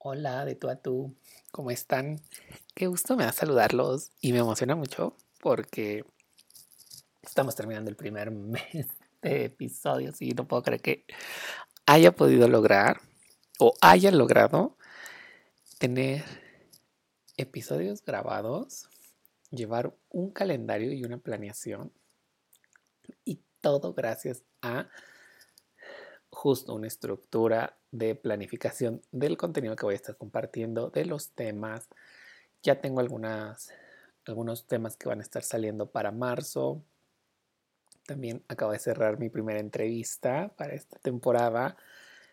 Hola, de tú a tú, ¿cómo están? Qué gusto me da saludarlos y me emociona mucho porque estamos terminando el primer mes de episodios y no puedo creer que haya podido lograr o haya logrado tener episodios grabados, llevar un calendario y una planeación y todo gracias a justo una estructura de planificación del contenido que voy a estar compartiendo, de los temas. Ya tengo algunas, algunos temas que van a estar saliendo para marzo. También acabo de cerrar mi primera entrevista para esta temporada.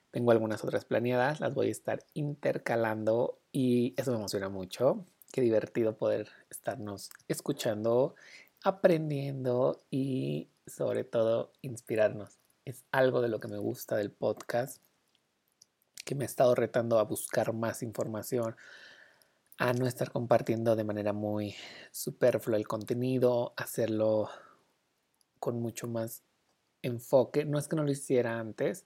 Tengo algunas otras planeadas, las voy a estar intercalando y eso me emociona mucho. Qué divertido poder estarnos escuchando, aprendiendo y sobre todo inspirarnos. Es algo de lo que me gusta del podcast que me he estado retando a buscar más información, a no estar compartiendo de manera muy superflua el contenido, hacerlo con mucho más enfoque. No es que no lo hiciera antes,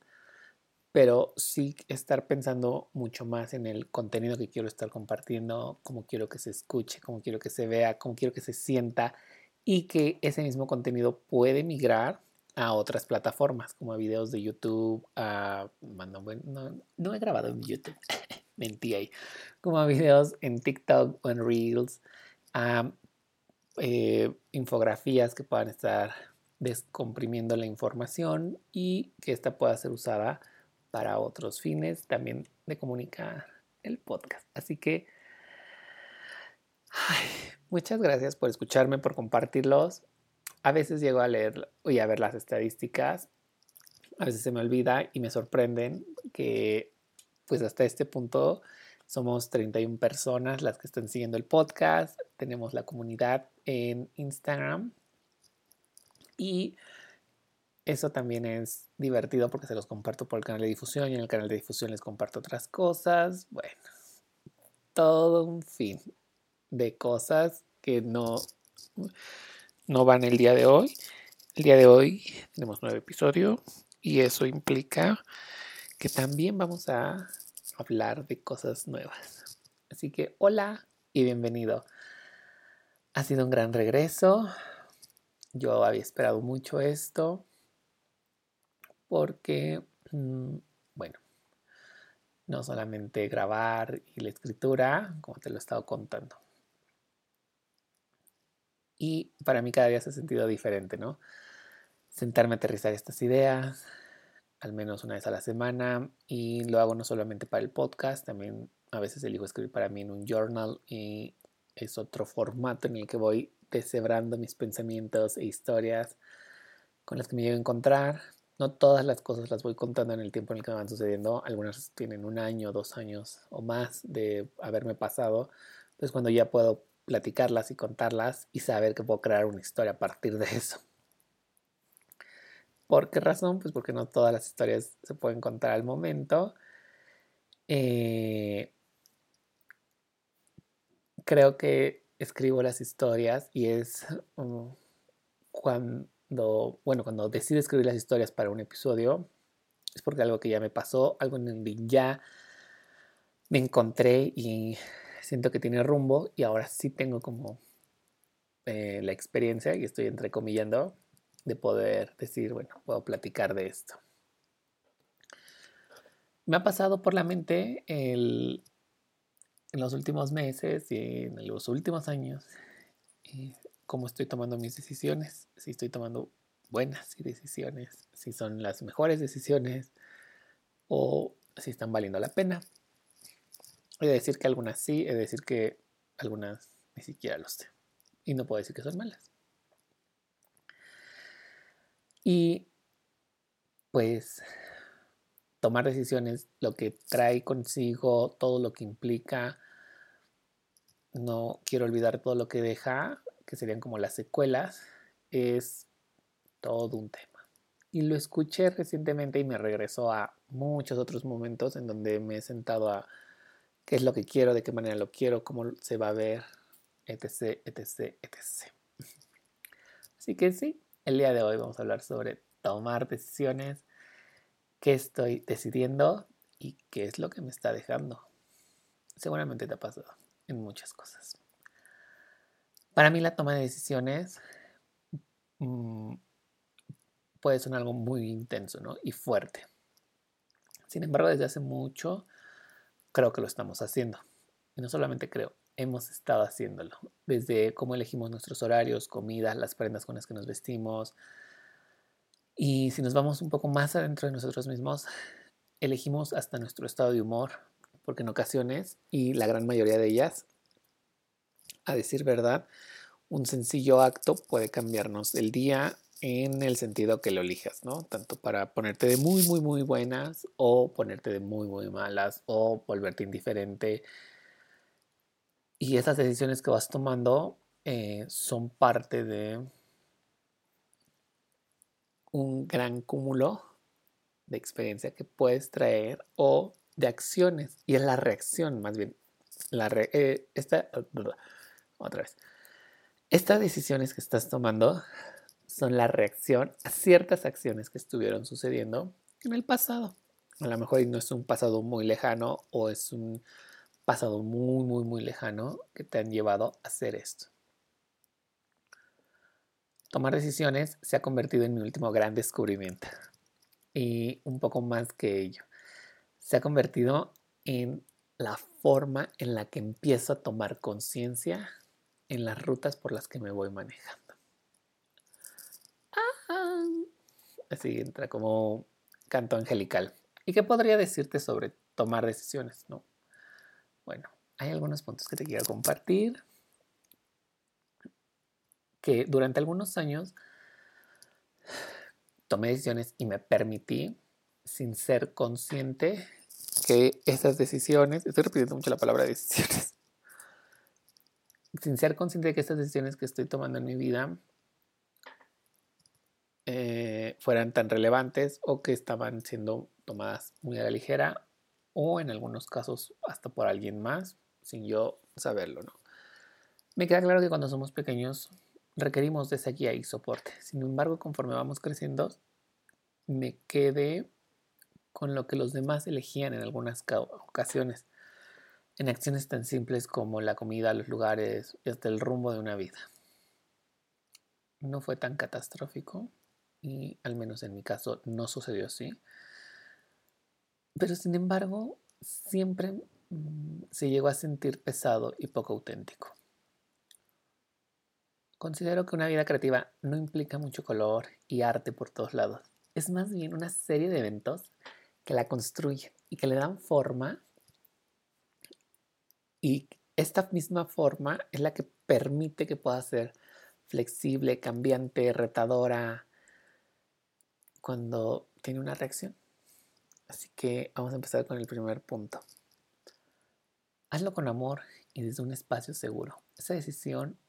pero sí estar pensando mucho más en el contenido que quiero estar compartiendo, cómo quiero que se escuche, cómo quiero que se vea, cómo quiero que se sienta y que ese mismo contenido puede migrar a otras plataformas como a videos de YouTube, a, no, no, he grabado en YouTube, mentí ahí, como a videos en TikTok o en Reels, a eh, infografías que puedan estar descomprimiendo la información y que esta pueda ser usada para otros fines también de comunicar el podcast. Así que muchas gracias por escucharme, por compartirlos a veces llego a leer y a ver las estadísticas, a veces se me olvida y me sorprenden que pues hasta este punto somos 31 personas las que están siguiendo el podcast, tenemos la comunidad en Instagram y eso también es divertido porque se los comparto por el canal de difusión y en el canal de difusión les comparto otras cosas. Bueno, todo un fin de cosas que no no van el día de hoy. El día de hoy tenemos nuevo episodio y eso implica que también vamos a hablar de cosas nuevas. Así que hola y bienvenido. Ha sido un gran regreso. Yo había esperado mucho esto porque, mm, bueno, no solamente grabar y la escritura, como te lo he estado contando, y para mí cada día se ha sentido diferente, ¿no? Sentarme a aterrizar estas ideas, al menos una vez a la semana, y lo hago no solamente para el podcast, también a veces elijo escribir para mí en un journal y es otro formato en el que voy deshebrando mis pensamientos e historias con las que me llevo a encontrar. No todas las cosas las voy contando en el tiempo en el que me van sucediendo. Algunas tienen un año, dos años o más de haberme pasado. Entonces cuando ya puedo platicarlas y contarlas y saber que puedo crear una historia a partir de eso. ¿Por qué razón? Pues porque no todas las historias se pueden contar al momento. Eh, creo que escribo las historias y es um, cuando, bueno, cuando decido escribir las historias para un episodio, es porque algo que ya me pasó, algo en el que ya me encontré y siento que tiene rumbo y ahora sí tengo como eh, la experiencia y estoy entrecomillando de poder decir, bueno, puedo platicar de esto. Me ha pasado por la mente en los últimos meses y en los últimos años eh, cómo estoy tomando mis decisiones, si estoy tomando buenas decisiones, si son las mejores decisiones o si están valiendo la pena. He de decir que algunas sí, he de decir que algunas ni siquiera lo sé. Y no puedo decir que son malas. Y pues tomar decisiones, lo que trae consigo, todo lo que implica, no quiero olvidar todo lo que deja, que serían como las secuelas, es todo un tema. Y lo escuché recientemente y me regresó a muchos otros momentos en donde me he sentado a qué es lo que quiero, de qué manera lo quiero, cómo se va a ver, etc, etc, etc. Así que sí, el día de hoy vamos a hablar sobre tomar decisiones, qué estoy decidiendo y qué es lo que me está dejando. Seguramente te ha pasado en muchas cosas. Para mí la toma de decisiones mm, puede ser algo muy intenso y fuerte. Sin embargo, desde hace mucho creo que lo estamos haciendo. Y no solamente creo, hemos estado haciéndolo. Desde cómo elegimos nuestros horarios, comidas, las prendas con las que nos vestimos. Y si nos vamos un poco más adentro de nosotros mismos, elegimos hasta nuestro estado de humor, porque en ocasiones, y la gran mayoría de ellas, a decir verdad, un sencillo acto puede cambiarnos el día en el sentido que lo elijas, ¿no? Tanto para ponerte de muy, muy, muy buenas o ponerte de muy, muy malas o volverte indiferente. Y esas decisiones que vas tomando eh, son parte de un gran cúmulo de experiencia que puedes traer o de acciones. Y es la reacción, más bien. La eh, esta, otra vez. Estas decisiones que estás tomando son la reacción a ciertas acciones que estuvieron sucediendo en el pasado. A lo mejor no es un pasado muy lejano o es un pasado muy, muy, muy lejano que te han llevado a hacer esto. Tomar decisiones se ha convertido en mi último gran descubrimiento. Y un poco más que ello. Se ha convertido en la forma en la que empiezo a tomar conciencia en las rutas por las que me voy manejando. Así entra como canto angelical. ¿Y qué podría decirte sobre tomar decisiones? No. Bueno, hay algunos puntos que te quiero compartir. Que durante algunos años tomé decisiones y me permití, sin ser consciente, que esas decisiones, estoy repitiendo mucho la palabra decisiones, sin ser consciente de que estas decisiones que estoy tomando en mi vida eh, fueran tan relevantes o que estaban siendo tomadas muy a la ligera o en algunos casos hasta por alguien más sin yo saberlo, ¿no? Me queda claro que cuando somos pequeños requerimos de esa guía y soporte. Sin embargo, conforme vamos creciendo, me quedé con lo que los demás elegían en algunas ocasiones, en acciones tan simples como la comida, los lugares hasta el rumbo de una vida. No fue tan catastrófico, y al menos en mi caso no sucedió así. Pero sin embargo, siempre mm, se llegó a sentir pesado y poco auténtico. Considero que una vida creativa no implica mucho color y arte por todos lados. Es más bien una serie de eventos que la construyen y que le dan forma. Y esta misma forma es la que permite que pueda ser flexible, cambiante, retadora, cuando tiene una reacción. Así que vamos a empezar con el primer punto. Hazlo con amor y desde un espacio seguro. Esa decisión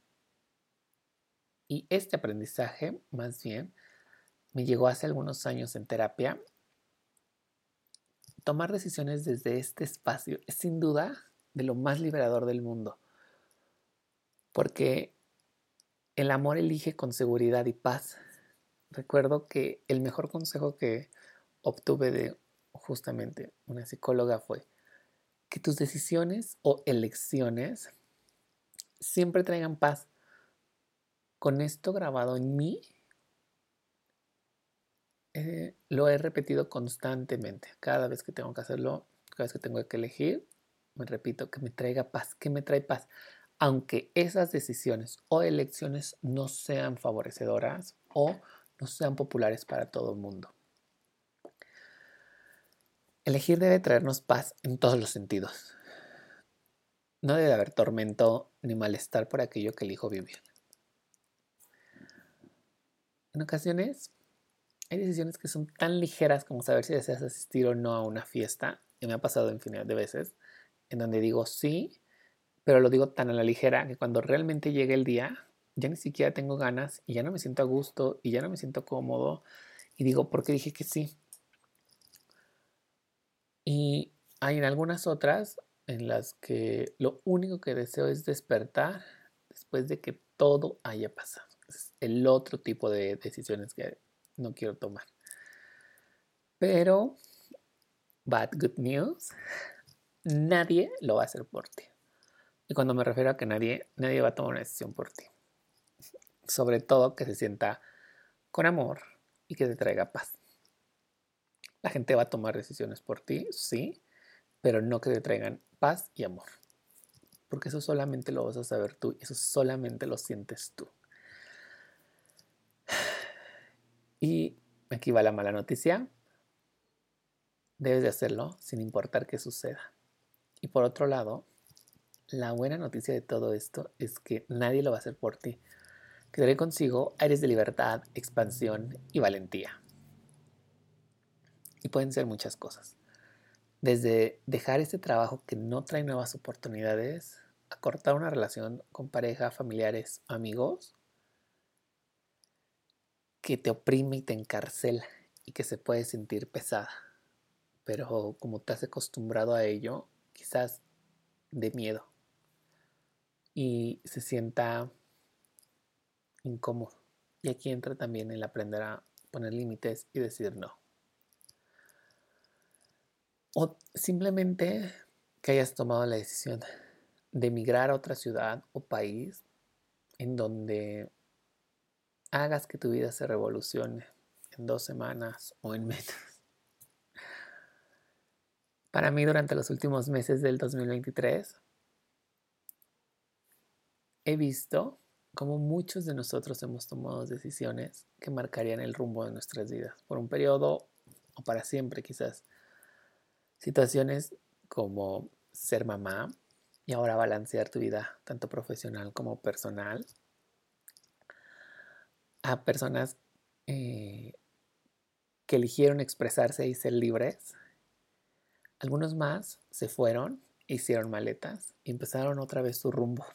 y este aprendizaje, más bien, me llegó hace algunos años en terapia. Tomar decisiones desde este espacio es sin duda de lo más liberador del mundo. Porque el amor elige con seguridad y paz recuerdo que el mejor consejo que obtuve de justamente una psicóloga fue que tus decisiones o elecciones siempre traigan paz. Con esto grabado en mí, eh, lo he repetido constantemente. Cada vez que tengo que hacerlo, cada vez que tengo que elegir, me repito que me traiga paz, que me trae paz. Aunque esas decisiones o elecciones no sean favorecedoras o no sean populares para todo el mundo. Elegir debe traernos paz en todos los sentidos. No debe haber tormento ni malestar por aquello que elijo vivir. En ocasiones hay decisiones que son tan ligeras como saber si deseas asistir o no a una fiesta, y me ha pasado infinidad de veces, en donde digo sí, pero lo digo tan a la ligera que cuando realmente llegue el día ya ni siquiera tengo ganas y ya no me siento a gusto y ya no me siento cómodo Y digo, ¿por qué dije que sí? Y hay en algunas otras en las que lo único que deseo es despertar después de que todo haya pasado. El otro tipo de decisiones que no quiero tomar. Pero, bad good news, nadie lo va a hacer por ti. Y cuando me refiero a que nadie, nadie va a tomar una decisión por ti. Sobre todo que se sienta con amor y que te traiga paz. La gente va a tomar decisiones por ti, sí, pero no que te traigan paz y amor. Porque eso solamente lo vas a saber tú y eso solamente lo sientes tú. Y aquí va la mala noticia. Debes de hacerlo sin importar qué suceda. Y por otro lado, la buena noticia de todo esto es que nadie lo va a hacer por ti. Que daré consigo aires de libertad, expansión y valentía. Y pueden ser muchas cosas. Desde dejar este trabajo que no trae nuevas oportunidades, a cortar una relación con pareja, familiares, amigos, que te oprime y te encarcela y que se puede sentir pesada. Pero como te has acostumbrado a ello, quizás de miedo y se sienta incómodo. Y aquí entra también el aprender a poner límites y decir no. O simplemente que hayas tomado la decisión de emigrar a otra ciudad o país en donde hagas que tu vida se revolucione en dos semanas o en menos. Para mí durante los últimos meses del 2023 he visto cómo muchos de nosotros hemos tomado decisiones que marcarían el rumbo de nuestras vidas por un periodo o para siempre quizás. Situaciones como ser mamá y ahora balancear tu vida tanto profesional como personal. A personas eh, que eligieron expresarse y ser libres. Algunos más se fueron, hicieron maletas y empezaron otra vez su rumbo.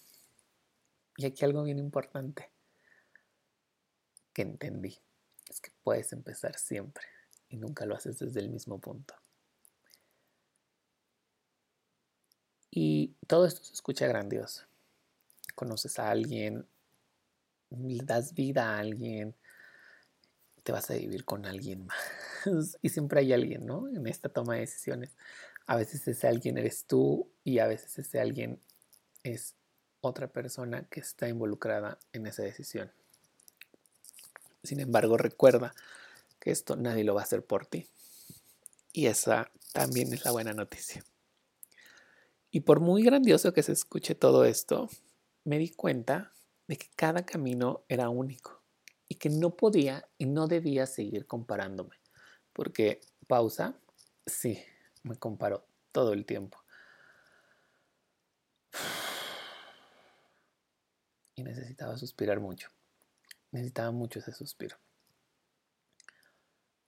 Y aquí algo bien importante que entendí es que puedes empezar siempre y nunca lo haces desde el mismo punto. Y todo esto se escucha grandioso. Conoces a alguien, das vida a alguien, te vas a vivir con alguien más. Y siempre hay alguien, ¿no? En esta toma de decisiones. A veces ese alguien eres tú y a veces ese alguien es otra persona que está involucrada en esa decisión. Sin embargo, recuerda que esto nadie lo va a hacer por ti. Y esa también es la buena noticia. Y por muy grandioso que se escuche todo esto, me di cuenta de que cada camino era único y que no podía y no debía seguir comparándome. Porque, pausa, sí, me comparo todo el tiempo. Y necesitaba suspirar mucho. Necesitaba mucho ese suspiro.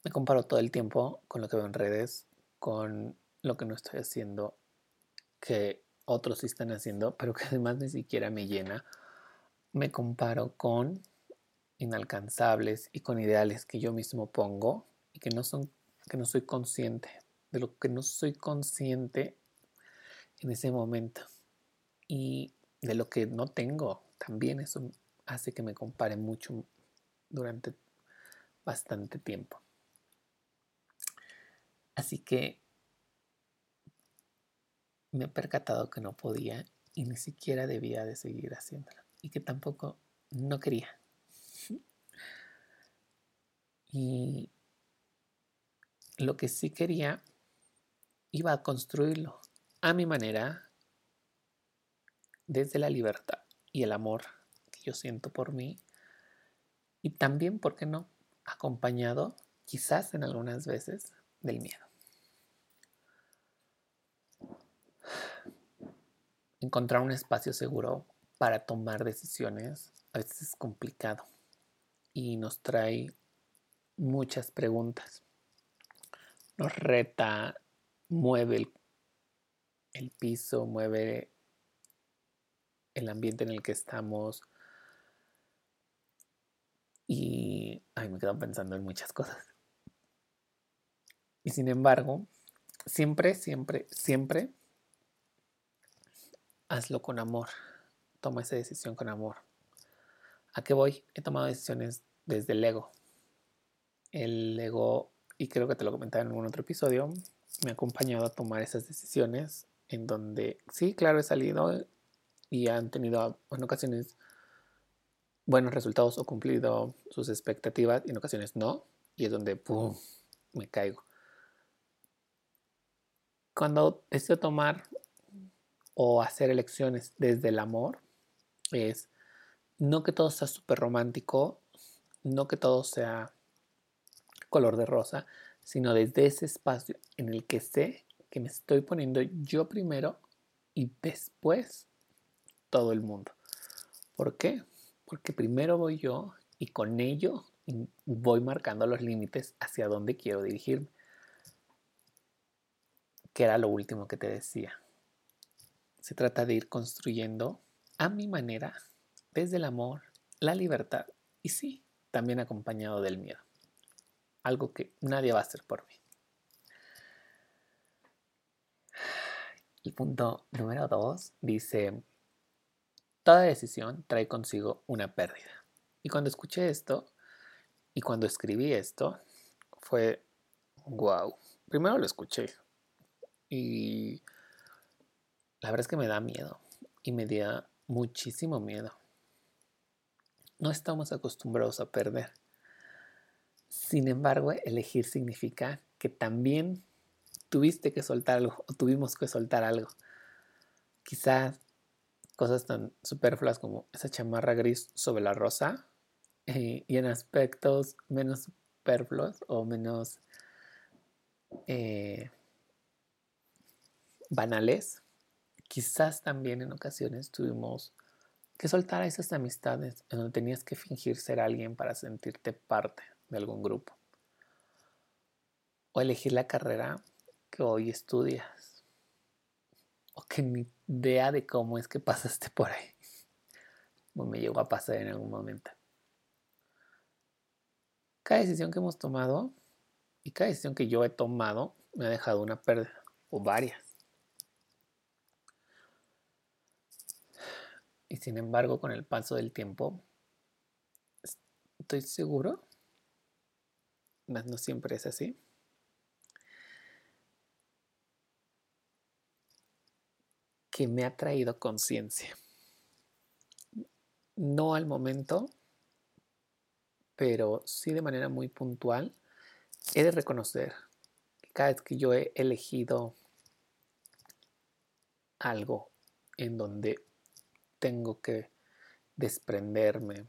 Me comparo todo el tiempo con lo que veo en redes, con lo que no estoy haciendo que otros sí están haciendo, pero que además ni siquiera me llena. Me comparo con inalcanzables y con ideales que yo mismo pongo y que no son que no soy consciente de lo que no soy consciente en ese momento. Y de lo que no tengo también eso hace que me compare mucho durante bastante tiempo. Así que me he percatado que no podía y ni siquiera debía de seguir haciéndolo y que tampoco no quería. Y lo que sí quería iba a construirlo a mi manera desde la libertad y el amor que yo siento por mí y también, ¿por qué no?, acompañado quizás en algunas veces del miedo. encontrar un espacio seguro para tomar decisiones a veces es complicado y nos trae muchas preguntas. Nos reta, mueve el, piso, mueve el ambiente en el que estamos. Y ay, me quedo pensando en muchas cosas. Y sin embargo, siempre, siempre, siempre hazlo con amor. Toma esa decisión con amor. ¿A qué voy? He tomado decisiones desde el ego. El ego, y creo que te lo comentaba en algún otro episodio, me ha acompañado a tomar esas decisiones en donde, sí, claro, he salido y han tenido en ocasiones buenos resultados o cumplido sus expectativas y en ocasiones no, y es donde, ¡pum!, me caigo. Cuando decido tomar o hacer elecciones desde el amor, es no que todo sea súper romántico, no que todo sea color de rosa, sino desde ese espacio en el que sé que me estoy poniendo yo primero y después todo el mundo. ¿Por qué? Porque primero voy yo y con ello voy marcando los límites hacia dónde quiero dirigirme. Que era lo último que te decía. Se trata de ir construyendo a mi manera, desde el amor, la libertad y sí, también acompañado del miedo. Algo que nadie va a hacer por mí. El punto número dos dice, toda decisión trae consigo una pérdida. Y cuando escuché esto y cuando escribí esto, fue, wow. Primero lo escuché y la verdad es que me da miedo y me da muchísimo miedo. No estamos acostumbrados a perder. Sin embargo, elegir significa que también tuviste que soltar algo o tuvimos que soltar algo. Quizás cosas tan superfluas como esa chamarra gris sobre la rosa eh, y en aspectos menos superfluos o menos eh, banales, quizás también en ocasiones tuvimos que soltar esas amistades en donde tenías que fingir ser alguien para sentirte parte de algún grupo. O elegir la carrera que hoy estudias. O que ni idea de cómo es que pasaste por ahí. O me llegó a pasar en algún momento. Cada decisión que hemos tomado y cada decisión que yo he tomado me ha dejado una pérdida o varias. Y sin embargo, con el paso del tiempo, estoy seguro, mas no siempre es así, que me ha traído conciencia. No al momento, pero sí de manera muy puntual, he de reconocer que cada vez que yo he elegido algo en donde tengo que desprenderme,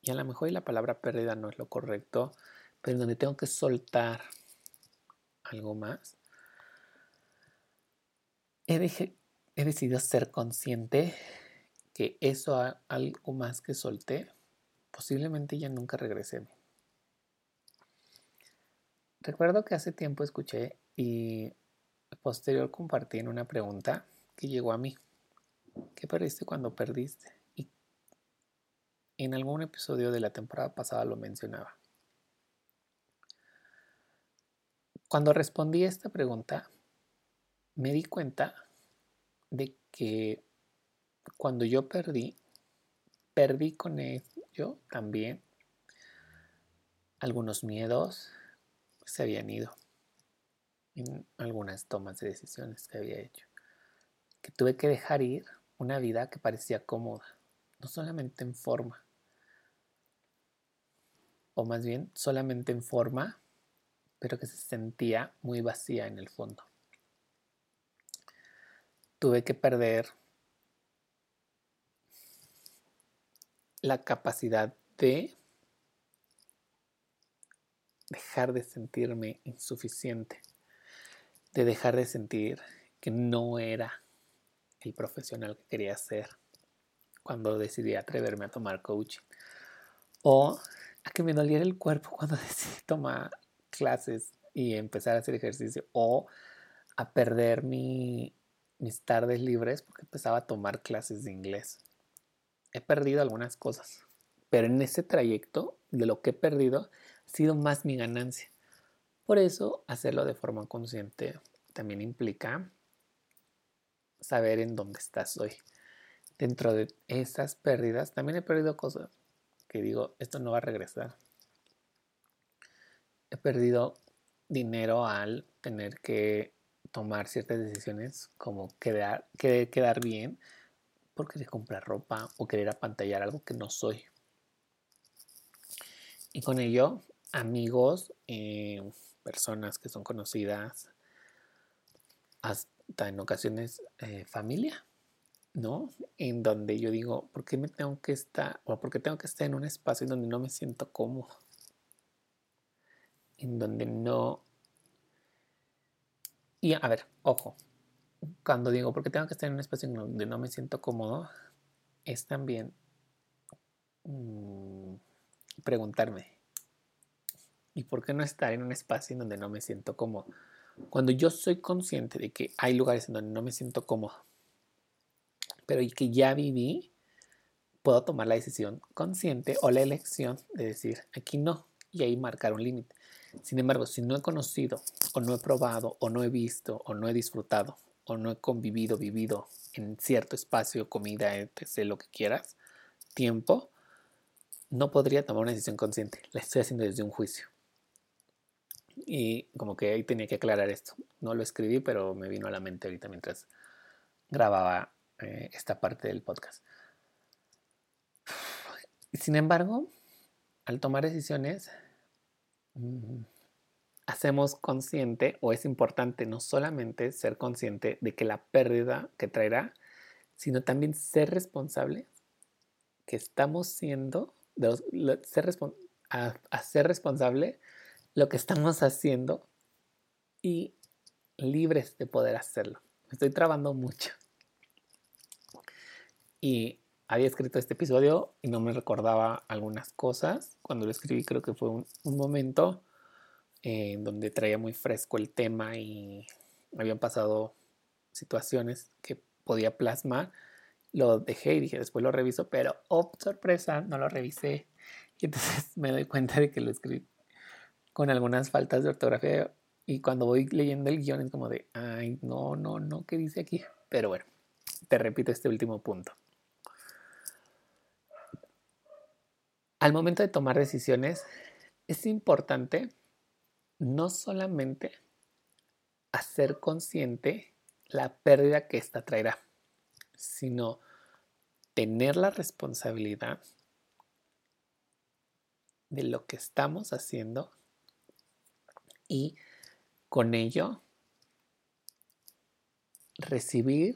y a lo mejor la palabra pérdida no es lo correcto, pero en donde tengo que soltar algo más, he, he decidido ser consciente que eso algo más que solté, posiblemente ya nunca regresé. Recuerdo que hace tiempo escuché y posterior compartí en una pregunta que llegó a mí. ¿Qué perdiste cuando perdiste? Y en algún episodio de la temporada pasada lo mencionaba. Cuando respondí a esta pregunta, me di cuenta de que cuando yo perdí, perdí con ello también algunos miedos se habían ido en algunas tomas de decisiones que había hecho. Que tuve que dejar ir una vida que parecía cómoda, no solamente en forma, o más bien solamente en forma, pero que se sentía muy vacía en el fondo. Tuve que perder la capacidad de dejar de sentirme insuficiente, de dejar de sentir que no era el profesional que quería ser cuando decidí atreverme a tomar coaching o a que me doliera el cuerpo cuando decidí tomar clases y empezar a hacer ejercicio o a perder mi mis tardes libres porque empezaba a tomar clases de inglés. He perdido algunas cosas, pero en ese trayecto de lo que he perdido ha sido más mi ganancia, Por eso, hacerlo de forma consciente también implica saber en dónde estás hoy. Dentro de esas pérdidas, también he perdido cosas que digo, esto no va a regresar. He perdido dinero al tener que tomar ciertas decisiones como quedar, quedar bien por querer comprar ropa o querer apantallar algo que no soy. Y con ello, amigos, eh, personas que son conocidas, en ocasiones eh, familia, ¿no? En donde yo digo, ¿por qué me tengo que estar, o por qué tengo que estar en un espacio en donde no me siento cómodo? En donde no... Y a ver, ojo, cuando digo, ¿por qué tengo que estar en un espacio en donde no me siento cómodo? Es también mm, preguntarme, ¿y por qué no estar en un espacio en donde no me siento cómodo? Cuando yo soy consciente de que hay lugares en donde no me siento cómodo, pero y que ya viví, puedo tomar la decisión consciente o la elección de decir, aquí no, y ahí marcar un límite. Sin embargo, si no he conocido, o no he probado, o no he visto, o no he disfrutado, o no he convivido, vivido en cierto espacio, comida, etc., lo que quieras, tiempo, no podría tomar una decisión consciente. La estoy haciendo desde un juicio. Y como que ahí tenía que aclarar esto. No lo escribí, pero me vino a la mente ahorita mientras grababa eh, esta parte del podcast. Sin embargo, al tomar decisiones, mm, hacemos consciente o es importante no solamente ser consciente de que la pérdida que traerá, sino también ser responsable que estamos siendo, de, ser responsable lo que estamos haciendo y libres de poder hacerlo. Me estoy trabando mucho. Y había escrito este episodio y no me recordaba algunas cosas. Cuando lo escribí creo que fue un, momento en donde traía muy fresco el tema y habían pasado situaciones que podía plasmar. Lo dejé y dije, después lo reviso, pero, oh, sorpresa, no lo revisé. Y entonces me doy cuenta de que lo escribí con algunas faltas de ortografía y cuando voy leyendo el guion es como de, ay, no, no, no, ¿qué dice aquí? Pero bueno, te repito este último punto. Al momento de tomar decisiones, es importante no solamente hacer consciente la pérdida que ésta traerá, sino tener la responsabilidad de lo que estamos haciendo y con ello recibir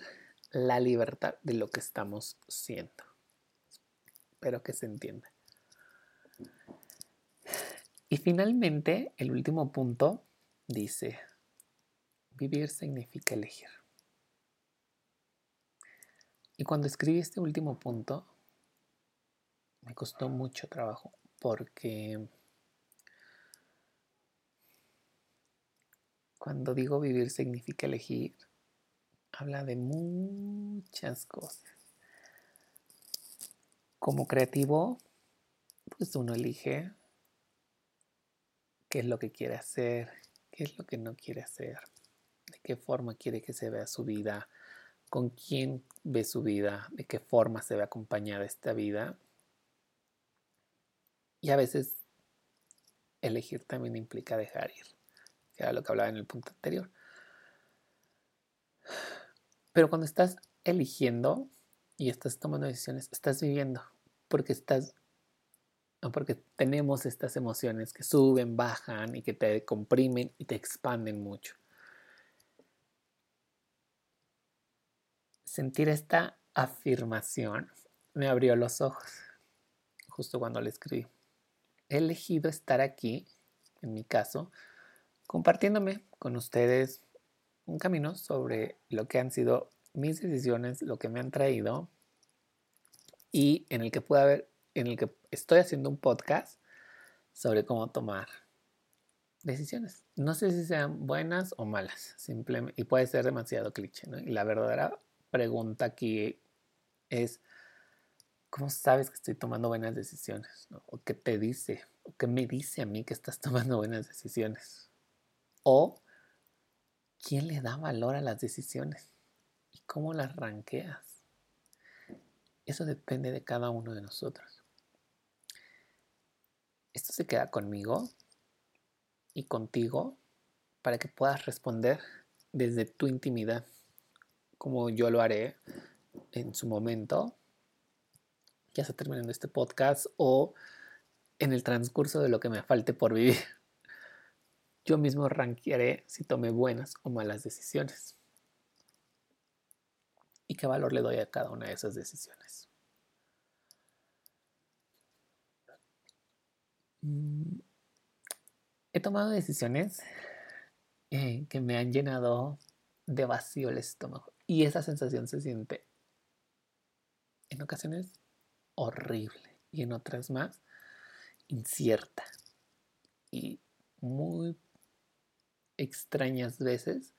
la libertad de lo que estamos siendo. Espero que se entienda. Y finalmente, el último punto dice, vivir significa elegir. Y cuando escribí este último punto, me costó mucho trabajo porque cuando digo vivir significa elegir, habla de muchas cosas. Como creativo, pues uno elige qué es lo que quiere hacer, qué es lo que no quiere hacer, de qué forma quiere que se vea su vida, con quién ve su vida, de qué forma se ve acompañada esta vida. Y a veces elegir también implica dejar ir, que era lo que hablaba en el punto anterior. Pero cuando estás eligiendo y estás tomando decisiones, estás viviendo, porque estás porque tenemos estas emociones que suben, bajan y que te comprimen y te expanden mucho. Sentir esta afirmación me abrió los ojos justo cuando le escribí. He elegido estar aquí, en mi caso, compartiéndome con ustedes un camino sobre lo que han sido mis decisiones, lo que me han traído y en el que pueda haber en el que estoy haciendo un podcast sobre cómo tomar decisiones. No sé si sean buenas o malas, simplemente, y puede ser demasiado cliché. Y la verdadera pregunta aquí es, ¿cómo sabes que estoy tomando buenas decisiones? ¿O qué te dice? ¿O qué me dice a mí que estás tomando buenas decisiones? O quién le da valor a las decisiones y cómo las ranqueas. Eso depende de cada uno de nosotros. Esto se queda conmigo y contigo para que puedas responder desde tu intimidad, como yo lo haré en su momento, ya está terminando este podcast o en el transcurso de lo que me falte por vivir. Yo mismo ranquearé si tomé buenas o malas decisiones. ¿Y qué valor le doy a cada una de esas decisiones? Mm, he tomado decisiones eh, que me han llenado de vacío el estómago. Y esa sensación se siente en ocasiones horrible y en otras más incierta. Y muy extrañas veces,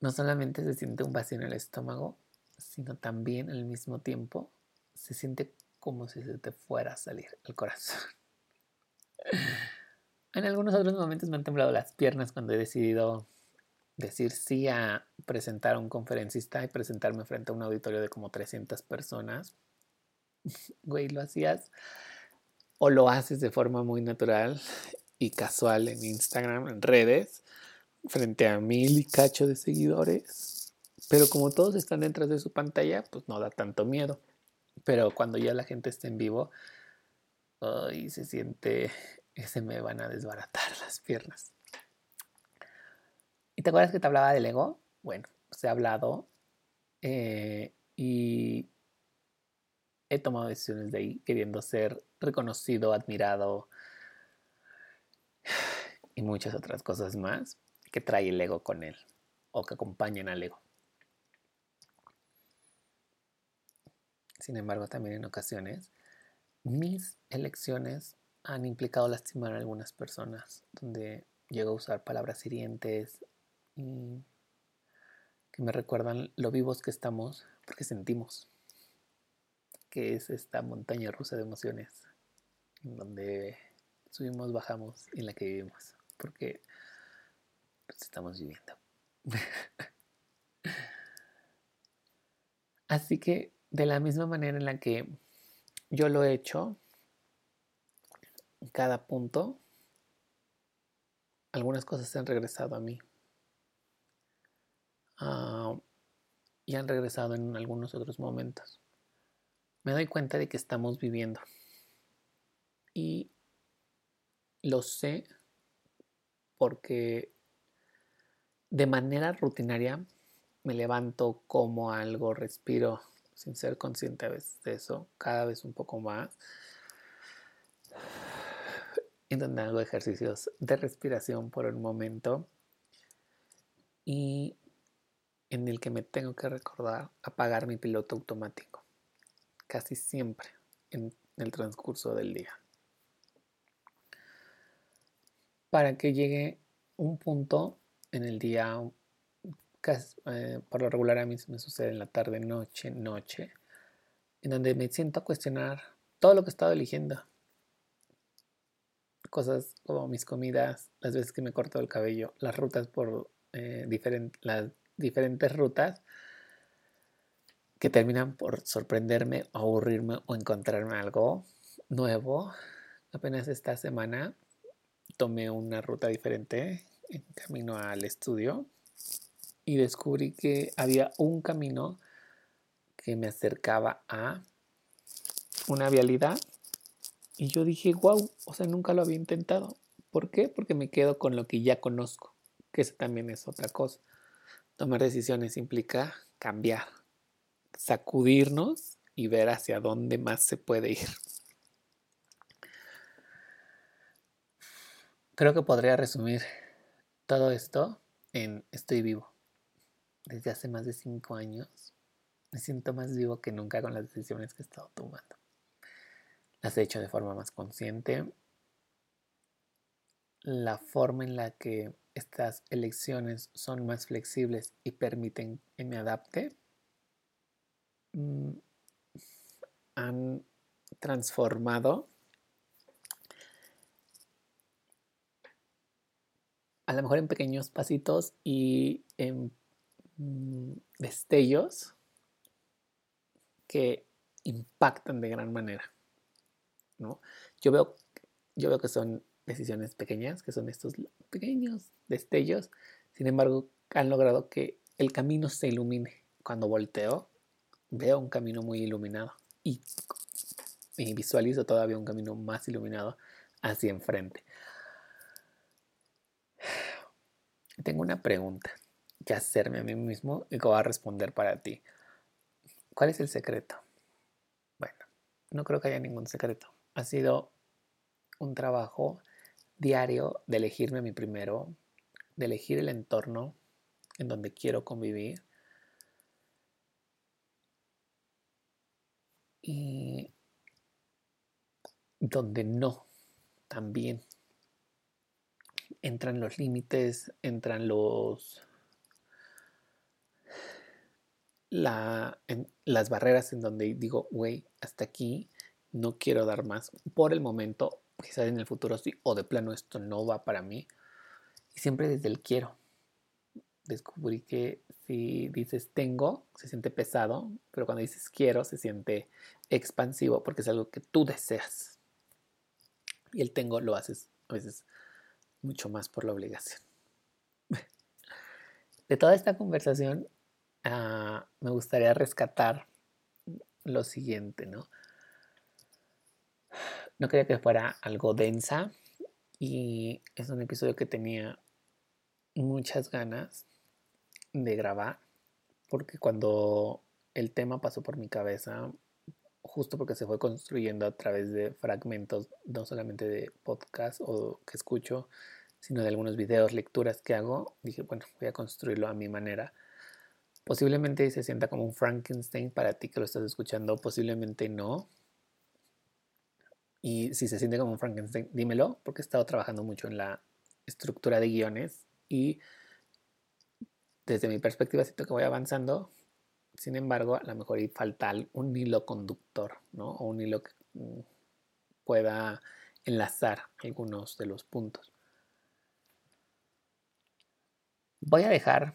no solamente se siente un vacío en el estómago, sino también al mismo tiempo se siente como si se te fuera a salir el corazón. En algunos otros momentos me han temblado las piernas cuando he decidido decir sí a presentar a un conferencista y presentarme frente a un auditorio de como 300 personas. Güey, lo hacías o lo haces de forma muy natural y casual en Instagram, en redes, frente a mil y cacho de seguidores. Pero como todos están detrás de su pantalla, pues no da tanto miedo. Pero cuando ya la gente está en vivo, ay, se siente se me van a desbaratar las piernas. ¿Y te acuerdas que te hablaba del ego? Bueno, se ha hablado eh, y he tomado decisiones de ahí queriendo ser reconocido, admirado y muchas otras cosas más que trae el ego con él o que acompañan al ego. Sin embargo, también en ocasiones mis elecciones han implicado lastimar a algunas personas, donde llego a usar palabras hirientes y que me recuerdan lo vivos que estamos porque sentimos, que es esta montaña rusa de emociones, donde subimos, bajamos y en la que vivimos, porque pues, estamos viviendo. Así que de la misma manera en la que yo lo he hecho, cada punto, algunas cosas se han regresado a mí. Ah, y han regresado en algunos otros momentos. Me doy cuenta de que estamos viviendo. Y lo sé porque de manera rutinaria me levanto como algo, respiro sin ser consciente a veces de eso, cada vez un poco más. En donde hago ejercicios de respiración por un momento y en el que me tengo que recordar apagar mi piloto automático casi siempre en el transcurso del día para que llegue un punto en el día eh, por lo regular a mí me sucede en la tarde noche noche en donde me siento a cuestionar todo lo que he estado eligiendo cosas como mis comidas, las veces que me corto el cabello, las rutas por eh, las diferentes rutas que terminan por sorprenderme, aburrirme o encontrarme algo nuevo. Apenas esta semana tomé una ruta diferente en camino al estudio y descubrí que había un camino que me acercaba a una vialidad y yo dije, wow, o sea, nunca lo había intentado. ¿Por qué? Porque me quedo con lo que ya conozco, que eso también es otra cosa. Tomar decisiones implica cambiar, sacudirnos y ver hacia dónde más se puede ir. Creo que podría resumir todo esto en estoy vivo. Desde hace más de cinco años me siento más vivo que nunca con las decisiones que he estado tomando las he hecho de forma más consciente. La forma en la que estas elecciones son más flexibles y permiten que me adapte mm, han transformado a lo mejor en pequeños pasitos y en mm, destellos que impactan de gran manera. ¿no? Yo, veo, yo veo que son decisiones pequeñas, que son estos pequeños destellos, sin embargo, han logrado que el camino se ilumine. Cuando volteo, veo un camino muy iluminado y, y visualizo todavía un camino más iluminado hacia enfrente. Tengo una pregunta que hacerme a mí mismo y que voy a responder para ti. ¿Cuál es el secreto? Bueno, no creo que haya ningún secreto. Ha sido un trabajo diario de elegirme a mí primero, de elegir el entorno en donde quiero convivir y donde no también entran los límites, entran los la, las barreras en donde digo, güey, hasta aquí no quiero dar más. Por el momento, quizás en el futuro sí, o de plano esto no va para mí. Y siempre desde el quiero. Descubrí que si dices tengo, se siente pesado, pero cuando dices quiero, se siente expansivo porque es algo que tú deseas. Y el tengo lo haces a veces mucho más por la obligación. De toda esta conversación, ah, me gustaría rescatar lo siguiente, ¿no? No quería que fuera algo densa y es un episodio que tenía muchas ganas de grabar porque cuando el tema pasó por mi cabeza, justo porque se fue construyendo a través de fragmentos, no solamente de podcast o que escucho, sino de algunos videos, lecturas que hago, dije, bueno, voy a construirlo a mi manera. Posiblemente se sienta como un Frankenstein para ti que lo estás escuchando, posiblemente no, y si se siente como un Frankenstein, dímelo, porque he estado trabajando mucho en la estructura de guiones y desde mi perspectiva siento que voy avanzando. Sin embargo, a lo mejor falta un hilo conductor, ¿no? O un hilo que mm, pueda enlazar algunos de los puntos. Voy a dejar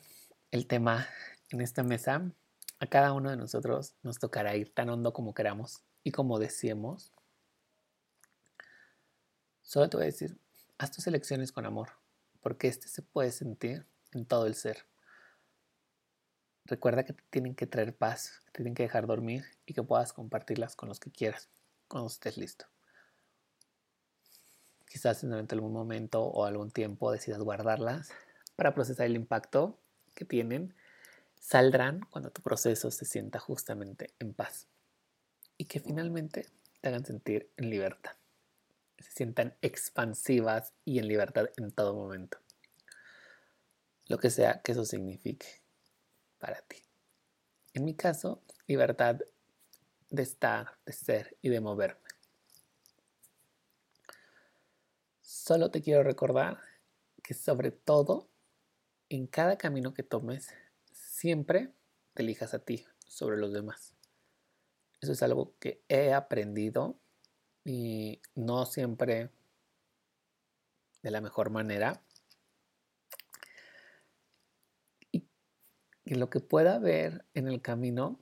el tema en esta mesa. A cada uno de nosotros nos tocará ir tan hondo como queramos y como deseemos Solo te voy a decir, haz tus elecciones con amor, porque este se puede sentir en todo el ser. Recuerda que te tienen que traer paz, te tienen que dejar dormir y que puedas compartirlas con los que quieras cuando estés listo. Quizás durante algún momento o algún tiempo decidas guardarlas para procesar el impacto que tienen. Saldrán cuando tu proceso se sienta justamente en paz y que finalmente te hagan sentir en libertad se sientan expansivas y en libertad en todo momento. Lo que sea que eso signifique para ti. En mi caso, libertad de estar, de ser y de moverme. Solo te quiero recordar que sobre todo, en cada camino que tomes, siempre te elijas a ti sobre los demás. Eso es algo que he aprendido y no siempre de la mejor manera. Y, lo que pueda ver en el camino,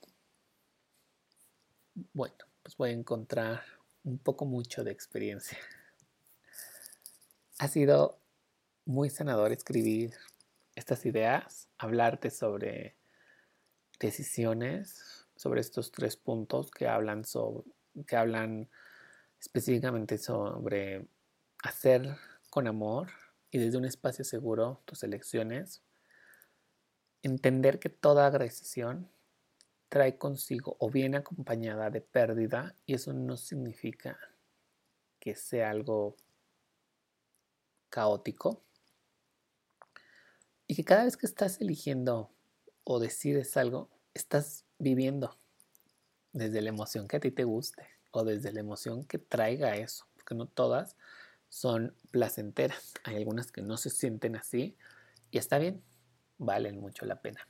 bueno, pues voy a encontrar un poco mucho de experiencia. Ha sido muy sanador escribir estas ideas, hablarte sobre decisiones, sobre estos tres puntos que hablan sobre, que hablan específicamente sobre hacer con amor y desde un espacio seguro tus elecciones, entender que toda agresión trae consigo o viene acompañada de pérdida y eso no significa que sea algo caótico y que cada vez que estás eligiendo o decides algo, estás viviendo desde la emoción que a ti te guste o desde la emoción que traiga eso, porque no todas son placenteras. Hay algunas que no se sienten así y está bien, valen mucho la pena.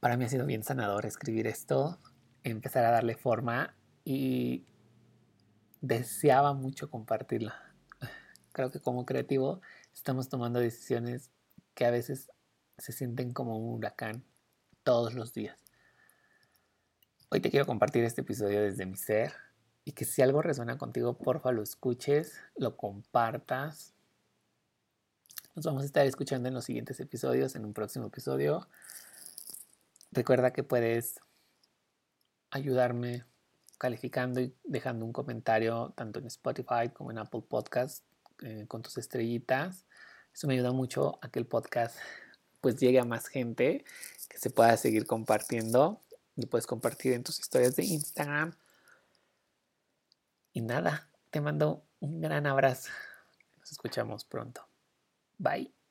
Para mí ha sido bien sanador escribir esto, empezar a darle forma y deseaba mucho compartirla. creo que como creativo estamos tomando decisiones que a veces se sienten como un huracán todos los días. Hoy te quiero compartir este episodio desde mi ser y que si algo resuena contigo, porfa lo escuches, lo compartas. Nos vamos a estar escuchando en los siguientes episodios, en un próximo episodio. Recuerda que puedes ayudarme calificando y dejando un comentario tanto en Spotify como en Apple Podcast eh, con tus estrellitas. Eso me ayuda mucho a que el podcast pues llegue a más gente, que se pueda seguir compartiendo. Y puedes compartir en tus historias de Instagram. Y nada, te mando un gran abrazo. Nos escuchamos pronto. Bye.